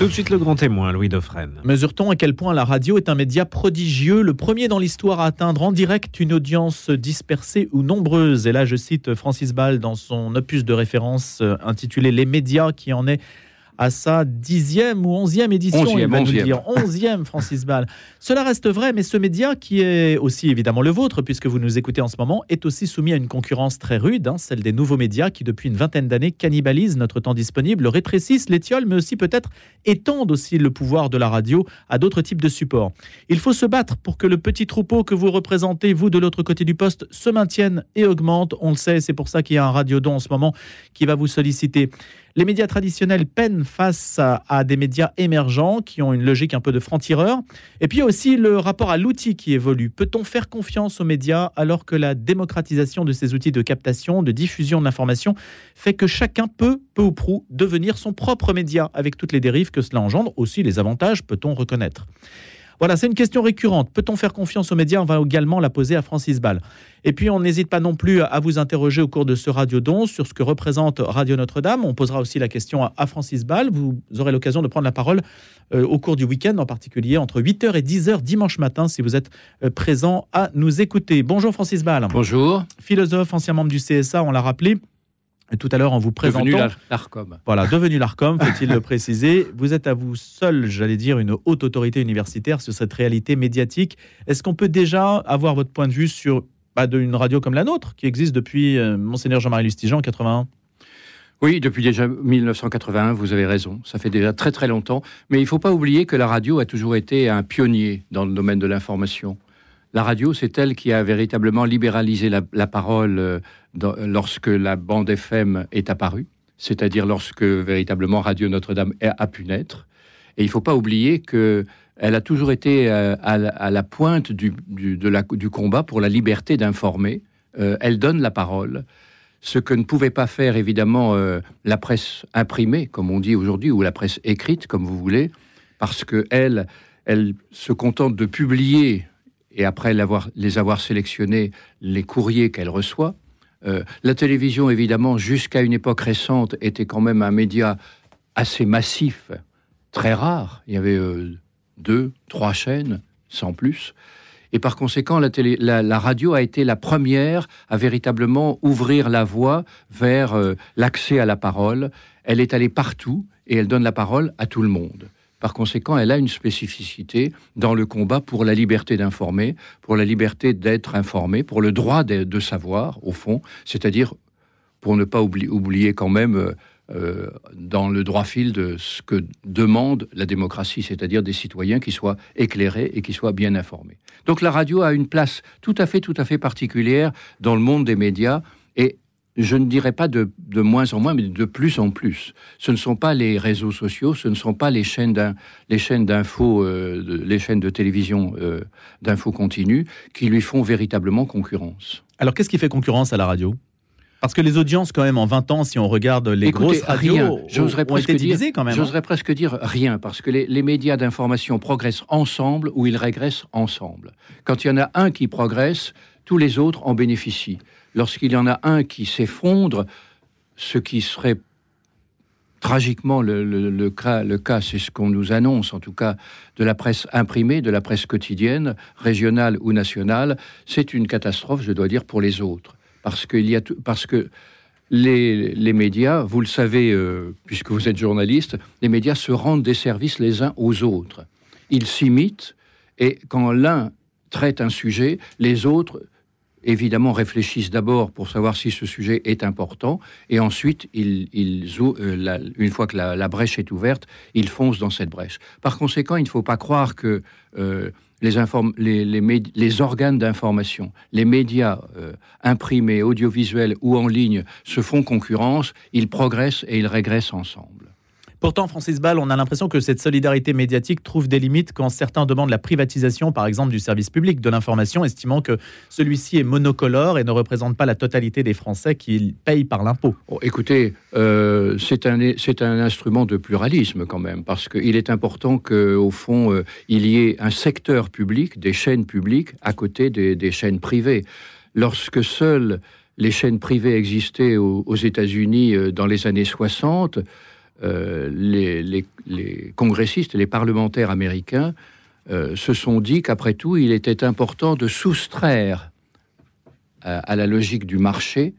Tout de suite le grand témoin, Louis Dauphren. Mesure-t-on à quel point la radio est un média prodigieux, le premier dans l'histoire à atteindre en direct une audience dispersée ou nombreuse? Et là, je cite Francis Ball dans son opus de référence euh, intitulé Les médias, qui en est à sa dixième ou onzième édition, Onzième, il va nous onzième. dire. Onzième, Francis Ball. Cela reste vrai, mais ce média, qui est aussi évidemment le vôtre, puisque vous nous écoutez en ce moment, est aussi soumis à une concurrence très rude, hein, celle des nouveaux médias qui, depuis une vingtaine d'années, cannibalisent notre temps disponible, le rétrécissent, l'étiolent, mais aussi peut-être étendent aussi le pouvoir de la radio à d'autres types de supports. Il faut se battre pour que le petit troupeau que vous représentez, vous de l'autre côté du poste, se maintienne et augmente. On le sait, c'est pour ça qu'il y a un radiodon en ce moment qui va vous solliciter. Les médias traditionnels peinent face à, des médias émergents qui ont une logique un peu de franc-tireur. Et puis aussi le rapport à l'outil qui évolue. Peut-on faire confiance aux médias alors que la démocratisation de ces outils de captation, de diffusion de l'information fait que chacun peut, peu ou prou, devenir son propre média avec toutes les dérives que cela engendre Aussi les avantages peut-on reconnaître? Voilà, c'est une question récurrente. Peut-on faire confiance aux médias? On va également la poser à Francis Ball. Et puis, on n'hésite pas non plus à vous interroger au cours de ce Radio-Don sur ce que représente Radio Notre-Dame. On posera aussi la question à- à Francis Ball. Vous aurez l'occasion de prendre la parole euh, au cours du week-end, en particulier entre 8h et 10h dimanche matin, si vous êtes euh, présent à nous écouter. Bonjour Francis Ball. Bonjour. Philosophe, ancien membre du CSA, on l'a rappelé. Et tout à l'heure, en vous présentant. Devenu l'Ar- l'ARCOM. Voilà, devenu l'ARCOM, faut-il le préciser. Vous êtes à vous seul, j'allais dire, une haute autorité universitaire sur cette réalité médiatique. Est-ce qu'on peut déjà avoir votre point de vue sur bah, une radio comme la nôtre, qui existe depuis euh, Monseigneur Jean-Marie Lustigean en 81 Oui, depuis déjà 1981, vous avez raison. Ça fait déjà très très longtemps. Mais il ne faut pas oublier que la radio a toujours été un pionnier dans le domaine de l'information. La radio, c'est elle qui a véritablement libéralisé la, la parole euh, lorsque la bande FM est apparue, c'est-à-dire lorsque véritablement Radio Notre-Dame a, pu naître. Et il ne faut pas oublier que elle a toujours été euh, à, la, pointe du, combat pour la liberté d'informer. Euh, elle donne la parole ce que ne pouvait pas faire évidemment euh, la presse imprimée, comme on dit aujourd'hui, ou la presse écrite, comme vous voulez, parce que elle, se contente de publier et après les avoir sélectionnés les courriers qu'elle reçoit. Euh, la télévision, évidemment, jusqu'à une époque récente, était quand même un média assez massif, très rare. Il y avait euh, deux, trois chaînes, sans plus. Et par conséquent, la, radio a été la première à véritablement ouvrir la voie vers euh, l'accès à la parole. Elle est allée partout et elle donne la parole à tout le monde. Par conséquent, elle a une spécificité dans le combat pour la liberté d'informer, pour la liberté d'être informé, pour le droit de, savoir, au fond, c'est-à-dire pour ne pas oubli- oublier quand même euh, euh, dans le droit fil de ce que demande la démocratie, c'est-à-dire des citoyens qui soient éclairés et qui soient bien informés. Donc la radio a une place tout à fait, tout à fait particulière dans le monde des médias et je ne dirais pas de, de moins en moins, mais de plus en plus. Ce ne sont pas les réseaux sociaux, ce ne sont pas les chaînes d'infos, euh, de- les chaînes de télévision euh, d'infos continues qui lui font véritablement concurrence. Alors, qu'est-ce qui fait concurrence à la radio? Parce que les audiences, quand même, en 20 ans, si on regarde les Écoutez, grosses radios, J'oserais presque été dire- quand même. hein. J'oserais presque dire rien, parce que les, les médias d'information progressent ensemble ou ils régressent ensemble. Quand il y en a un qui progresse, tous les autres en bénéficient. Lorsqu'il y en a un qui s'effondre, ce qui serait tragiquement le, cas, c'est ce qu'on nous annonce, en tout cas, de la presse imprimée, de la presse quotidienne, régionale ou nationale, c'est une catastrophe, je dois dire, pour les autres. Parce, qu'il y a parce que les, les médias, vous le savez, euh, puisque vous êtes journaliste, les médias se rendent des services les uns aux autres. Ils s'imitent et quand l'un traite un sujet, les autres, évidemment, réfléchissent d'abord pour savoir si ce sujet est important et ensuite, euh, une fois que la, brèche est ouverte, ils foncent dans cette brèche. Par conséquent, il ne faut pas croire que euh, les, les, les organes d'information, les médias euh, imprimés, audiovisuels ou en ligne se font concurrence, ils progressent et ils régressent ensemble. Pourtant, Francis Ball, on a l'impression que cette solidarité médiatique trouve des limites quand certains demandent la privatisation, par exemple, du service public de l'information, estimant que celui-ci est monocolore et ne représente pas la totalité des Français qui payent par l'impôt. Bon, écoutez, euh, c'est un, un instrument de pluralisme quand même, parce qu'il est important qu'au fond, euh, il y ait un secteur public, des chaînes publiques, à côté des, chaînes privées. Lorsque seules les chaînes privées existaient aux, aux États-Unis euh, dans les années 60, euh, les, congressistes et les parlementaires américains euh, se sont dit qu'après tout, il était important de soustraire à, la logique du marché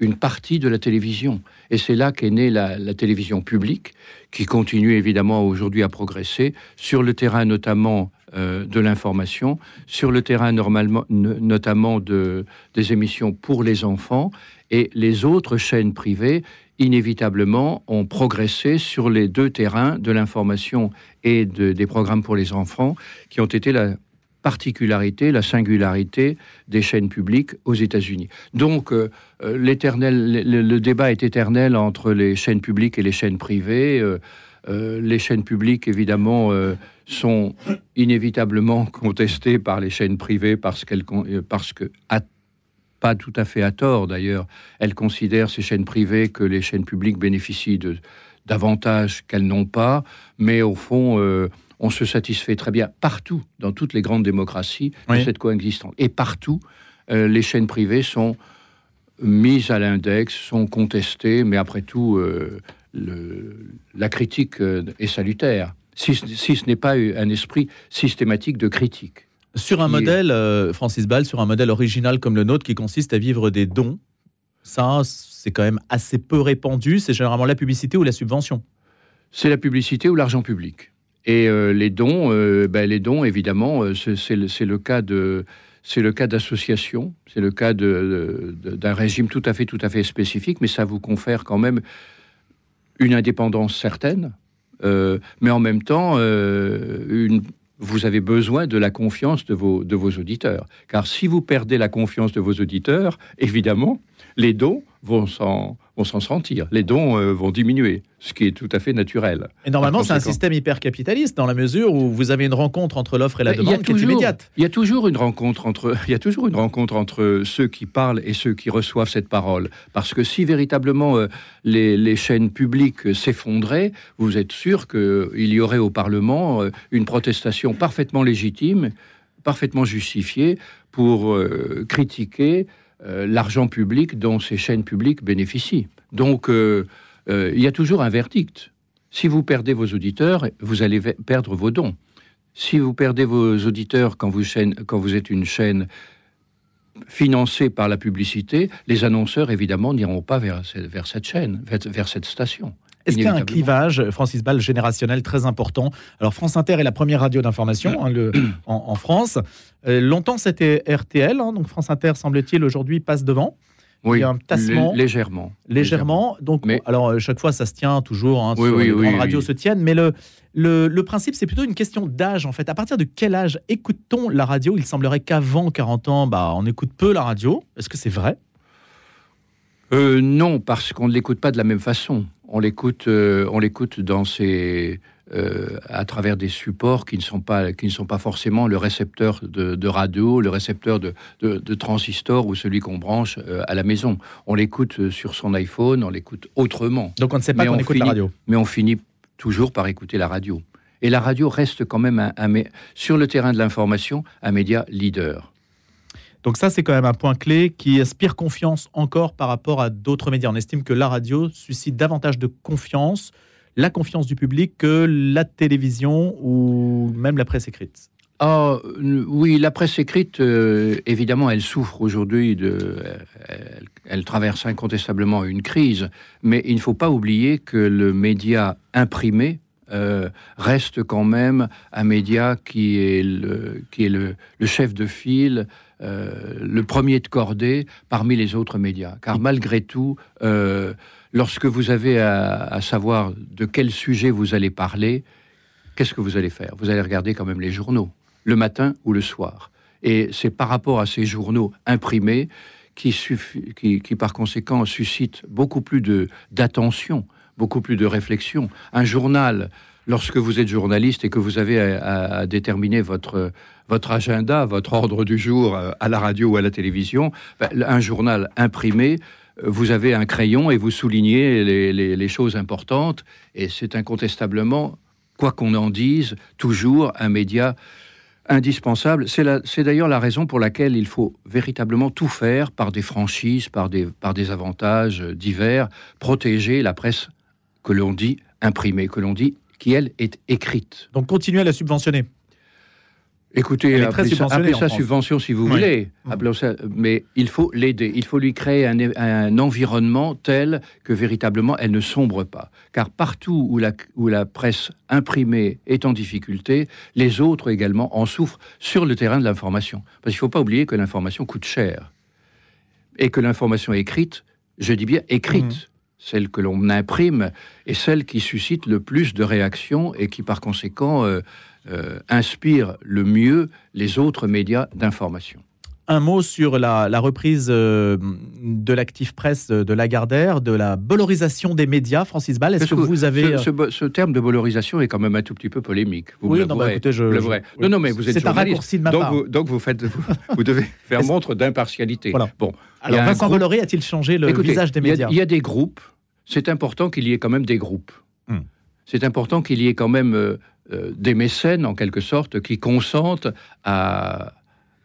une partie de la télévision. Et c'est là qu'est née la, télévision publique, qui continue évidemment aujourd'hui à progresser, sur le terrain notamment euh, de l'information, sur le terrain notamment de, des émissions pour les enfants, et les autres chaînes privées inévitablement ont progressé sur les deux terrains de l'information et des programmes pour les enfants, qui ont été la particularité, la singularité des chaînes publiques aux États-Unis. Donc, euh, euh, l'éternel, le, débat est éternel entre les chaînes publiques et les chaînes privées. Euh, les chaînes publiques, évidemment, sont inévitablement contestées par les chaînes privées parce qu'elles, parce que pas tout à fait à tort d'ailleurs, elles considèrent ces chaînes privées que les chaînes publiques bénéficient de d'avantages qu'elles n'ont pas, mais au fond, euh, on se satisfait très bien partout, dans toutes les grandes démocraties, de cette coexistence. Et partout, euh, les chaînes privées sont mises à l'index, sont contestées, mais après tout, euh, la critique est salutaire, si ce n'est pas un esprit systématique de critique. Sur un modèle, euh, Francis Ball, sur un modèle original comme le nôtre qui consiste à vivre des dons, ça, c'est quand même assez peu répandu. C'est généralement la publicité ou la subvention? C'est la publicité ou l'argent public. Et euh, les dons, euh, ben, les dons, évidemment, c'est le, cas de c'est le cas d'associations, c'est le cas d'un régime tout à fait tout à fait spécifique, mais ça vous confère quand même une indépendance certaine, mais en même temps une, vous avez besoin de la confiance de vos, auditeurs. Car si vous perdez la confiance de vos auditeurs, évidemment, les dons vont s'en sentir. Les dons euh, vont diminuer, ce qui est tout à fait naturel. Et normalement, c'est un système hyper capitaliste dans la mesure où vous avez une rencontre entre l'offre et la demande qui est immédiate. Il y a toujours une rencontre entre il y a toujours une rencontre entre ceux qui parlent et ceux qui reçoivent cette parole. Parce que si véritablement euh, les, les, chaînes publiques s'effondraient, vous êtes sûr qu'il y aurait au Parlement euh, une protestation parfaitement légitime, parfaitement justifiée pour critiquer euh, l'argent public dont ces chaînes publiques bénéficient. Donc, euh, euh, il y a toujours un verdict. Si vous perdez vos auditeurs, vous allez perdre vos dons. Si vous perdez vos auditeurs quand vous, êtes une chaîne financée par la publicité, les annonceurs, évidemment, n'iront pas vers cette chaîne, vers cette station. Est-ce qu'il y a un clivage, Francis Ball, générationnel très important? Alors, France Inter est la première radio d'information hein, en, France. Euh, longtemps, c'était RTL, hein, donc France Inter, semble-t-il, aujourd'hui passe devant. Oui, il y a un tassement. Légèrement. Légèrement. Donc, mais... alors, euh, chaque fois, ça se tient toujours. Hein, oui, les grandes radios se tiennent. Mais le, le, principe, c'est plutôt une question d'âge, en fait. À partir de quel âge écoute-t-on la radio? Il semblerait qu'avant 40 ans, bah, on écoute peu la radio. Est-ce que c'est vrai? Euh, Non, parce qu'on ne l'écoute pas de la même façon on l'écoute, euh, on l'écoute dans ses, euh, à travers des supports qui ne sont pas, qui ne sont pas forcément le récepteur de, radio, le récepteur de, de, transistor ou celui qu'on branche euh, à la maison. On l'écoute sur son iPhone, on l'écoute autrement. Donc on ne sait pas qu'on écoute la radio. Mais on finit toujours par écouter la radio. Et la radio reste quand même, un, sur le terrain de l'information, un média leader. Donc ça, c'est quand même un point clé qui inspire confiance encore par rapport à d'autres médias. On estime que la radio suscite davantage de confiance, la confiance du public, que la télévision ou même la presse écrite. Ah, oui, la presse écrite, euh, évidemment, elle souffre aujourd'hui. Elle, traverse incontestablement une crise, mais il ne faut pas oublier que le média imprimé euh, reste quand même un média qui est le, chef de file le premier de cordée parmi les autres médias. Car malgré tout, euh, lorsque vous avez à, savoir de quel sujet vous allez parler, qu'est-ce que vous allez faire? Vous allez regarder quand même les journaux, le matin ou le soir. Et c'est par rapport à ces journaux imprimés qui, qui, qui par conséquent suscitent beaucoup plus d'attention, beaucoup plus de réflexion. Un journal lorsque vous êtes journaliste et que vous avez à, déterminer votre, votre agenda, votre ordre du jour euh, à la radio ou à la télévision, ben, un journal imprimé, euh, vous avez un crayon et vous soulignez les, choses importantes. Et c'est incontestablement, quoi qu'on en dise, toujours un média indispensable. C'est d'ailleurs la raison pour laquelle il faut véritablement tout faire par des franchises, par des, par des avantages divers, protéger la presse que l'on dit imprimée que l'on dit, qui elle est écrite. Donc continuez à la subventionner. Écoutez, Elle est très appelez ça, appelez ça subvention si vous Oui. voulez, Mm. Ça- mais il faut l'aider, il faut lui créer un, un environnement tel que véritablement elle ne sombre pas. Car partout où la, où la presse imprimée est en difficulté, les autres également en souffrent sur le terrain de l'information. Parce qu'il ne faut pas oublier que l'information coûte cher. Et que l'information écrite, je dis bien écrite, Mm. Celle que l'on imprime, est celle qui suscite le plus de réactions et qui par conséquent euh, euh, inspire le mieux les autres médias d'information. Un mot sur la, la reprise euh, de l'actif presse de Lagardère, de la valorisation des médias, Francis Ball. Est-ce que vous avez... ce, euh, ce terme de valorisation est quand même un tout petit peu polémique. Vous Oui, non, bah, écoutez, je- oui. Non, non, mais vous êtes C'est un raccourci de ma donc part. Vous, donc vous faites, vous, vous devez faire montre d'impartialité. Voilà. Bon, Alors, Vincent groupe- Bolloré a-t-il changé le Écoutez, visage des médias Il y, a des groupes. C'est important qu'il y ait quand même des groupes. Hmm. C'est important qu'il y ait quand même euh, des mécènes, en quelque sorte, qui consentent à.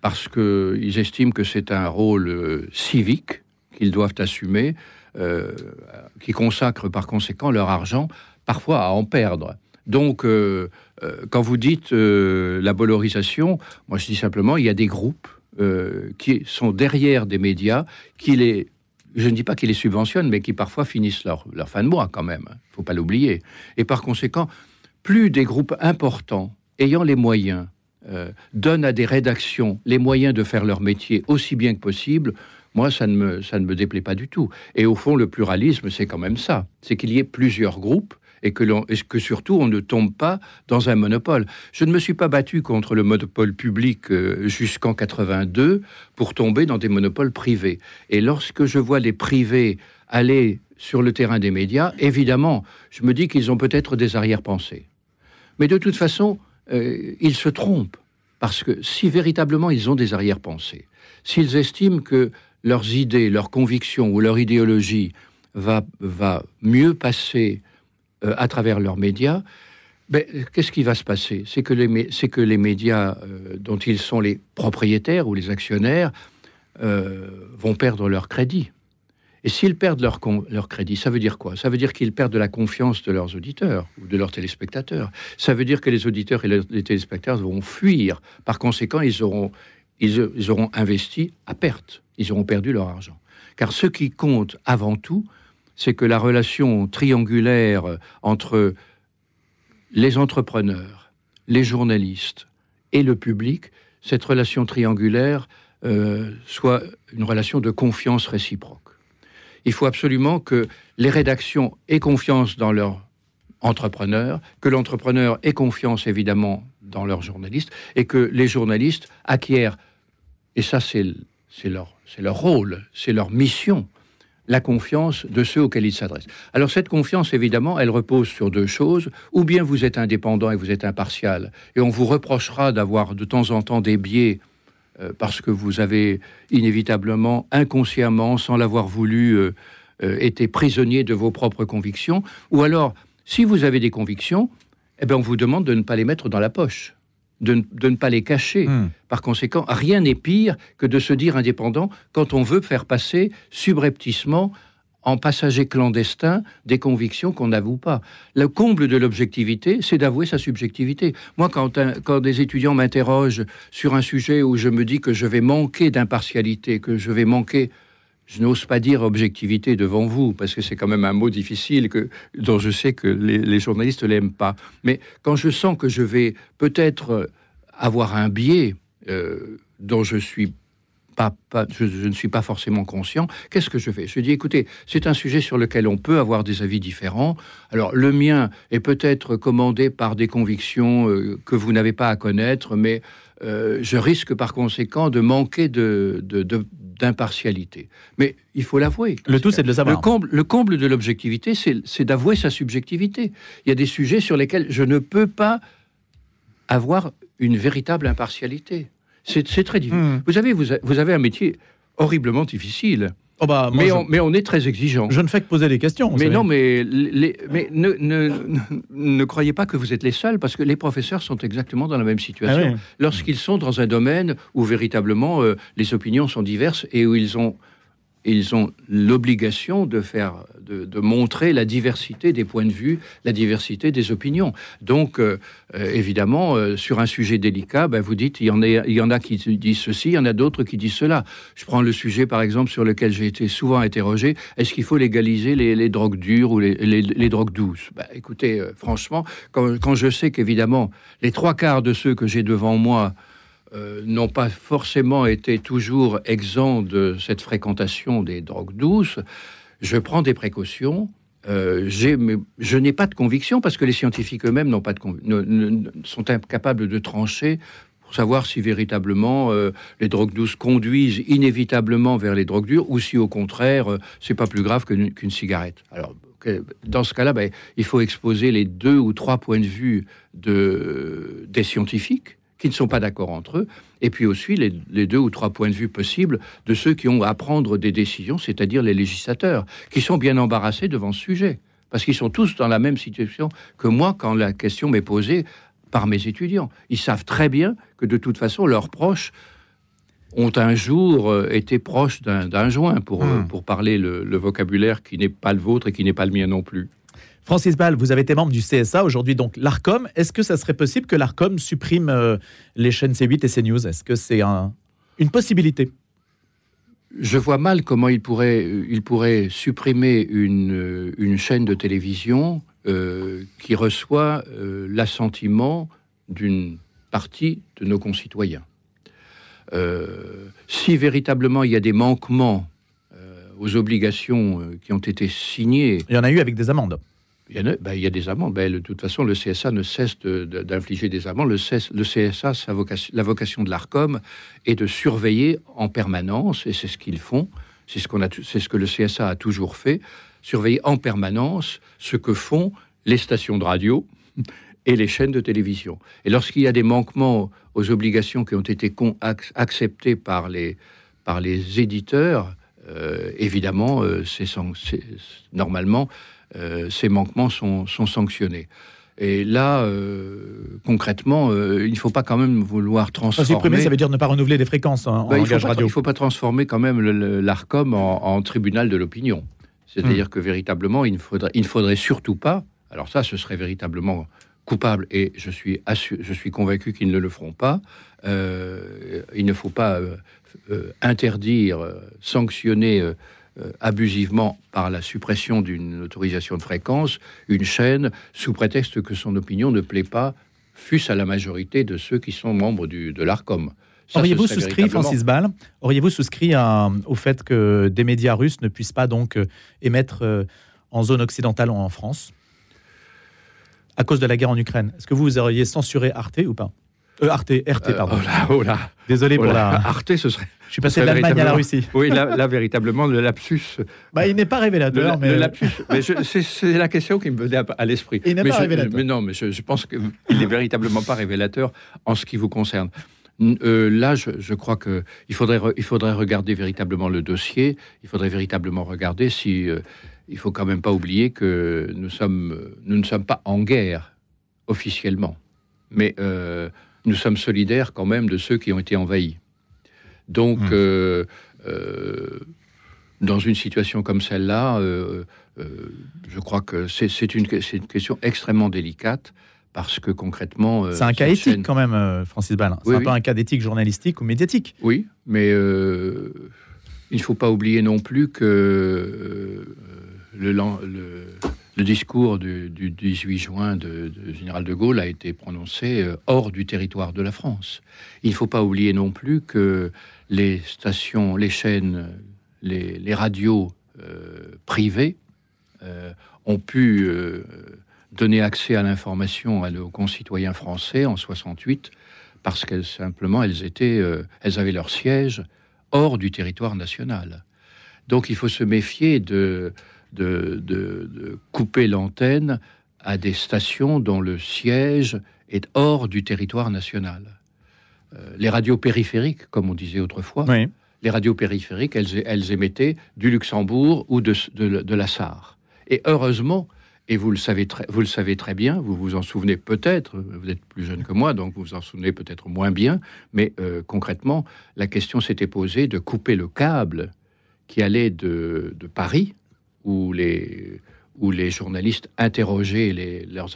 Parce qu'ils estiment que c'est un rôle euh, civique qu'ils doivent assumer, euh, qui consacrent par conséquent leur argent, parfois à en perdre. Donc, euh, quand vous dites la valorisation, moi je dis simplement, il y a des groupes qui sont derrière des médias, qui les, je ne dis pas qu'ils les subventionnent, mais qui parfois finissent leur, leur fin de mois quand même. Il ne faut pas l'oublier. Et par conséquent, plus des groupes importants, ayant les moyens, euh, donnent à des rédactions les moyens de faire leur métier aussi bien que possible, moi, ça ne, me, ça ne me déplaît pas du tout. Et au fond, le pluralisme, c'est quand même ça. C'est qu'il y ait plusieurs groupes et que, et que surtout, on ne tombe pas dans un monopole. Je ne me suis pas battu contre le monopole public euh, jusqu'en 82 pour tomber dans des monopoles privés. Et lorsque je vois les privés aller sur le terrain des médias, évidemment, je me dis qu'ils ont peut-être des arrière-pensées. Mais de toute façon, euh, ils se trompent. Parce que si véritablement ils ont des arrière-pensées, s'ils estiment que leurs idées, leurs convictions ou leur idéologie va, va mieux passer euh, à travers leurs médias, ben, qu'est-ce qui va se passer? C'est que, les médias euh, dont ils sont les propriétaires ou les actionnaires vont perdre leur crédit. Et s'ils perdent leur, leur crédit, ça veut dire quoi? Ça veut dire qu'ils perdent la confiance de leurs auditeurs ou de leurs téléspectateurs. Ça veut dire que les auditeurs et les, téléspectateurs vont fuir. Par conséquent, ils auront, ils, ils auront investi à perte. Ils auront perdu leur argent. Car ce qui compte avant tout, c'est que la relation triangulaire entre les entrepreneurs, les journalistes et le public, cette relation triangulaire euh, soit une relation de confiance réciproque. Il faut absolument que les rédactions aient confiance dans leur entrepreneur, que l'entrepreneur ait confiance évidemment dans leurs journalistes, et que les journalistes acquièrent, et ça c'est leur, leur rôle, c'est leur mission, la confiance de ceux auxquels ils s'adressent. Alors cette confiance, évidemment, elle repose sur deux choses. Ou bien vous êtes indépendant et vous êtes impartial, et on vous reprochera d'avoir de temps en temps des biais parce que vous avez inévitablement, inconsciemment, sans l'avoir voulu, euh, euh, été prisonnier de vos propres convictions. Ou alors, si vous avez des convictions, eh bien, on vous demande de ne pas les mettre dans la poche, de, ne- de ne pas les cacher. Hmm. Par conséquent, rien n'est pire que de se dire indépendant quand on veut faire passer subrepticement en passager clandestin des convictions qu'on n'avoue pas. Le comble de l'objectivité, c'est d'avouer sa subjectivité. Moi, quand, des étudiants m'interrogent sur un sujet où je me dis que je vais manquer d'impartialité, que je vais manquer, je n'ose pas dire objectivité devant vous, parce que c'est quand même un mot difficile que, dont je sais que les, journalistes ne l'aiment pas. Mais quand je sens que je vais peut-être avoir un biais euh, dont je suis pas, pas- je, je ne suis pas forcément conscient. Qu'est-ce que je fais? Je dis, écoutez, c'est un sujet sur lequel on peut avoir des avis différents. Alors, le mien est peut-être commandé par des convictions euh, que vous n'avez pas à connaître, mais euh, je risque par conséquent de manquer de, d'impartialité. Mais il faut l'avouer. Le tout, c'est de le Le savoir. comble, le comble de l'objectivité, c'est, c'est d'avouer sa subjectivité. Il y a des sujets sur lesquels je ne peux pas avoir une véritable impartialité. C'est, très difficile. Hmm. Vous avez, vous, a- vous avez un métier horriblement difficile, Oh bah, mais, je, on, mais on est très exigeant. je ne fais que poser des questions. mais non, mais, les- mais ne, ne, ne- ne croyez pas que vous êtes les seuls, parce que les professeurs sont exactement dans la même Ah situation oui. lorsqu'ils sont dans un domaine où véritablement euh, les opinions sont diverses et où ils ont ils ont l'obligation de faire, de, montrer la diversité des points de vue, la diversité des opinions. Donc, euh, euh, évidemment, euh, sur un sujet délicat, ben, vous dites, il y, en a, il y en a qui disent ceci, il y en a d'autres qui disent cela. Je prends le sujet, par exemple, sur lequel j'ai été souvent interrogé, est-ce qu'il faut légaliser les, drogues dures ou les, drogues douces? Ben, Écoutez, franchement, quand, quand je sais qu'évidemment, les trois quarts de ceux que j'ai devant moi, euh, n'ont pas forcément été toujours exempts de cette fréquentation des drogues douces, je prends des précautions. Euh, je n'ai pas de conviction parce que les scientifiques eux-mêmes n'ont pas de sont incapables de trancher pour savoir si véritablement euh, les drogues douces conduisent inévitablement vers les drogues dures ou si au contraire c'est pas plus grave qu'une cigarette. Alors dans ce cas-là, ben, il faut exposer les deux ou trois points de vue de, des scientifiques qui ne sont pas d'accord entre eux, et puis aussi les, deux ou trois points de vue possibles de ceux qui ont à prendre des décisions, c'est-à-dire les législateurs, qui sont bien embarrassés devant ce sujet, parce qu'ils sont tous dans la même situation que moi quand la question m'est posée par mes étudiants. Ils savent très bien que de toute façon, leurs proches ont un jour euh, été proches d'un joint, pour, hmm. pour parler le vocabulaire qui n'est pas le vôtre et qui n'est pas le mien non plus. Francis Ball, vous avez été membre du CSA, aujourd'hui donc l'ARCOM. Est-ce que ça serait possible que l'ARCOM supprime euh, les chaînes C8 et CNews Est-ce que c'est une possibilité? Je vois mal comment il pourrait, il pourrait supprimer une, une chaîne de télévision euh, qui reçoit euh, l'assentiment d'une partie de nos concitoyens. si véritablement il y a des manquements aux obligations qui ont été signées... Il y en a eu avec des amendes. Ben, il y, a, des amendes. Ben, de toute façon, le CSA ne cesse d'infliger des amendes. Le, CSA, la vocation de l'ARCOM est de surveiller en permanence, et c'est ce qu'ils font, c'est ce, ce que le CSA a toujours fait, surveiller en permanence ce que font les stations de radio et les chaînes de télévision. Et lorsqu'il y a des manquements aux obligations qui ont été acceptées par les, par les éditeurs, euh, évidemment, euh, c'est normalement ces manquements sont, sanctionnés. Et là, euh, concrètement, euh, il ne faut pas quand même vouloir transformer. Supprimer, ça veut dire ne pas renouveler les fréquences en, bah, il ne faut pas transformer quand même l'ARCOM en, tribunal de l'opinion. C'est-à-dire hmm. que véritablement, il ne, faudrait, il ne faudrait surtout pas. Alors ça, ce serait véritablement coupable, et je suis, je suis convaincu qu'ils ne le feront pas. il ne faut pas interdire, sanctionner euh, abusivement par la suppression d'une autorisation de fréquence une chaîne sous prétexte que son opinion ne plaît pas, fût-ce à la majorité de ceux qui sont membres du, de l'ARCOM. Auriez-vous souscrit, Francis Ball, auriez-vous souscrit au fait que des médias russes ne puissent pas donc euh, émettre euh, en zone occidentale ou en France à cause de la guerre en Ukraine? Est-ce que vous auriez censuré Arte ou pas? Euh, Arte, RT, euh, pardon. Oh là, oh Désolé pour la. Arte, ce serait. Je suis passé de l'Allemagne à la Russie. Oui, là, véritablement, le lapsus. Bah, il n'est pas révélateur. mais... Le lapsus, mais c'est la question qui me venait à, l'esprit. Il n'est pas révélateur. Mais non, mais je, pense qu'il n'est véritablement pas révélateur en ce qui vous concerne. Euh, là, je, crois qu'il faudrait, il faudrait regarder véritablement le dossier. Il faudrait véritablement regarder si. il faut quand même pas oublier que nous, sommes, nous ne sommes pas en guerre officiellement. Mais nous sommes solidaires quand même de ceux qui ont été envahis. Donc, mmh. euh, euh, dans une situation comme celle-là, euh, je crois que c'est une, une, question extrêmement délicate parce que concrètement... c'est un cas éthique quand même, Francis Ballin. C'est un peu un cas d'éthique journalistique ou médiatique. Oui, mais il ne faut pas oublier non plus que le, le le discours du, 18 juin de, général de Gaulle a été prononcé euh, hors du territoire de la France. Il ne faut pas oublier non plus que les stations, les chaînes, les, radios euh, privées euh, ont pu donner accès à l'information à nos concitoyens français en 68 parce qu'elles simplement elles avaient leur siège hors du territoire national. Donc il faut se méfier de de, couper l'antenne à des stations dont le siège est hors du territoire national. Euh, les radios périphériques, comme on disait autrefois, les radios périphériques, elles, émettaient du Luxembourg ou de, de, la Sarre. Et heureusement, et vous le, savez très, vous le savez très bien, vous vous en souvenez peut-être, vous êtes plus jeune que moi, donc vous vous en souvenez peut-être moins bien, mais euh, concrètement, la question s'était posée de couper le câble qui allait de, Paris, où les, où les journalistes interrogeaient les, leurs,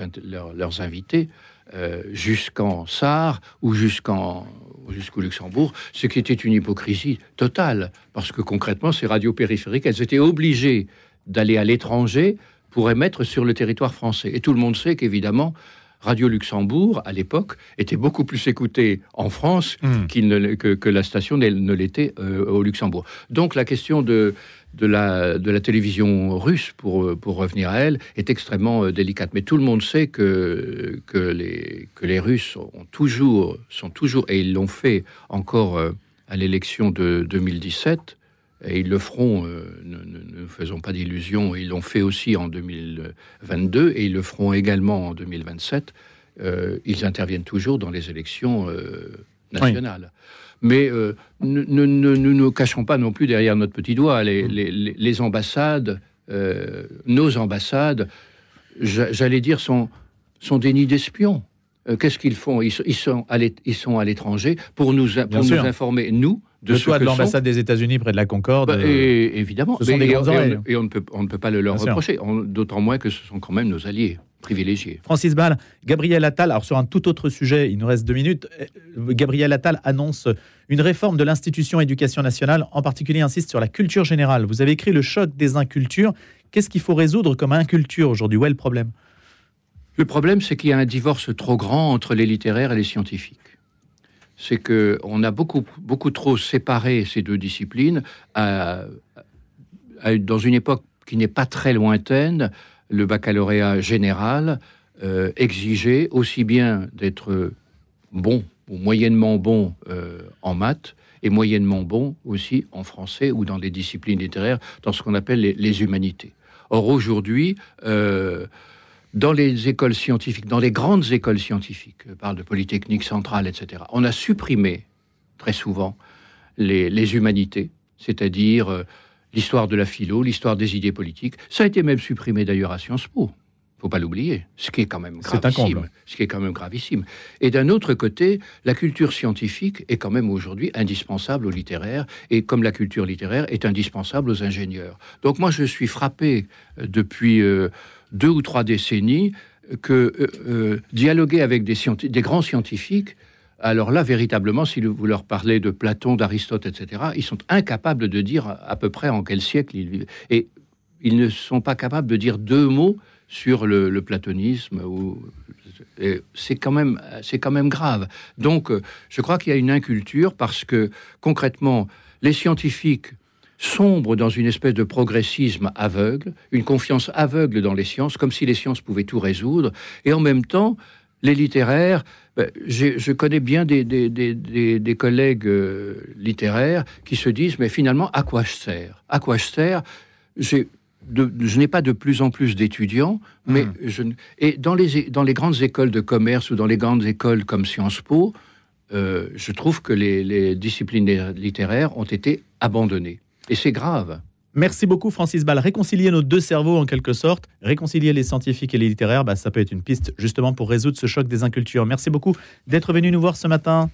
leurs, invités, euh, jusqu'en Sarre ou jusqu'en jusqu'au Luxembourg, ce qui était une hypocrisie totale, parce que concrètement, ces radios périphériques, elles étaient obligées d'aller à l'étranger pour émettre sur le territoire français. Et tout le monde sait qu'évidemment, Radio Luxembourg, à l'époque, était beaucoup plus écoutée en France hmm. que, la station ne l'était euh, au Luxembourg. Donc la question de, de, la, de la télévision russe, pour, pour revenir à elle, est extrêmement euh, délicate. Mais tout le monde sait que, que, les, que les Russes ont toujours, sont toujours, et ils l'ont fait encore euh, à l'élection de 2017, et ils le feront, euh, ne, faisons pas d'illusions, ils l'ont fait aussi en 2022 et ils le feront également en 2027. Euh, ils interviennent toujours dans les élections nationales. Mais ne, nous cachons pas non plus derrière notre petit doigt. Les, les ambassades, nos ambassades, j'allais dire, sont, sont des nids d'espions. Qu'est-ce qu'ils font? Ils, sont à l'étranger pour nous, pour nous informer, nous, de le choix de l'ambassade des États-Unis près de la Concorde. Bah, et, évidemment. Ce sont des oreilles. Et, on, ne peut, on ne peut pas le leur reprocher, d'autant moins que ce sont quand même nos alliés Francis Ball, Gabriel Attal, alors sur un tout autre sujet, il nous reste deux minutes. Euh, Gabriel Attal annonce une réforme de l'institution éducation nationale, en particulier insiste sur la culture générale. Vous avez écrit le choc des incultures. Qu'est-ce qu'il faut résoudre comme inculture aujourd'hui? Où est le problème? Le problème, c'est qu'il y a un divorce trop grand entre les littéraires et les scientifiques c'est qu'on a beaucoup, beaucoup trop séparé ces deux disciplines. dans une époque qui n'est pas très lointaine, le baccalauréat général euh, exigeait aussi bien d'être bon ou moyennement bon euh, en maths et moyennement bon aussi en français ou dans les disciplines littéraires, dans ce qu'on appelle les, humanités. Or aujourd'hui, euh, dans les écoles scientifiques, dans les grandes écoles scientifiques, parle de Polytechnique centrale, etc., on a supprimé très souvent les, humanités, c'est-à-dire l'histoire de la philo, l'histoire des idées politiques. Ça a été même supprimé d'ailleurs à Sciences Po. Faut pas l'oublier, ce qui est quand même gravissime. Ce qui est quand même gravissime. Et d'un autre côté, la culture scientifique est quand même aujourd'hui indispensable aux littéraires, et comme la culture littéraire est indispensable aux ingénieurs. Donc moi, je suis frappé euh, depuis euh, deux ou trois décennies que euh, euh, dialoguer avec des, des, grands scientifiques, alors là, véritablement, si vous leur parlez de Platon, d'Aristote, etc., ils sont incapables de dire à peu près en quel siècle ils vivent. Et ils ne sont pas capables de dire deux mots sur le, platonisme. C'est quand, même, quand même grave. Donc, je crois qu'il y a une inculture parce que, concrètement, les scientifiques sombre dans une espèce de progressisme aveugle, une confiance aveugle dans les sciences, comme si les sciences pouvaient tout résoudre, et en même temps, les littéraires, ben, je connais bien des, des, collègues euh, littéraires qui se disent, mais finalement, à quoi je sers? À quoi je sers? Je n'ai pas de plus en plus d'étudiants, mais mmh. je, et dans les, dans les grandes écoles de commerce ou dans les grandes écoles comme Sciences Po, euh, je trouve que les, les disciplines littéraires ont été abandonnées. Et c'est grave. Merci beaucoup Francis Ball. Réconcilier nos deux cerveaux en quelque sorte, réconcilier les scientifiques et les littéraires, bah, ça peut être une piste justement pour résoudre ce choc des incultures. Merci beaucoup d'être venu nous voir ce matin.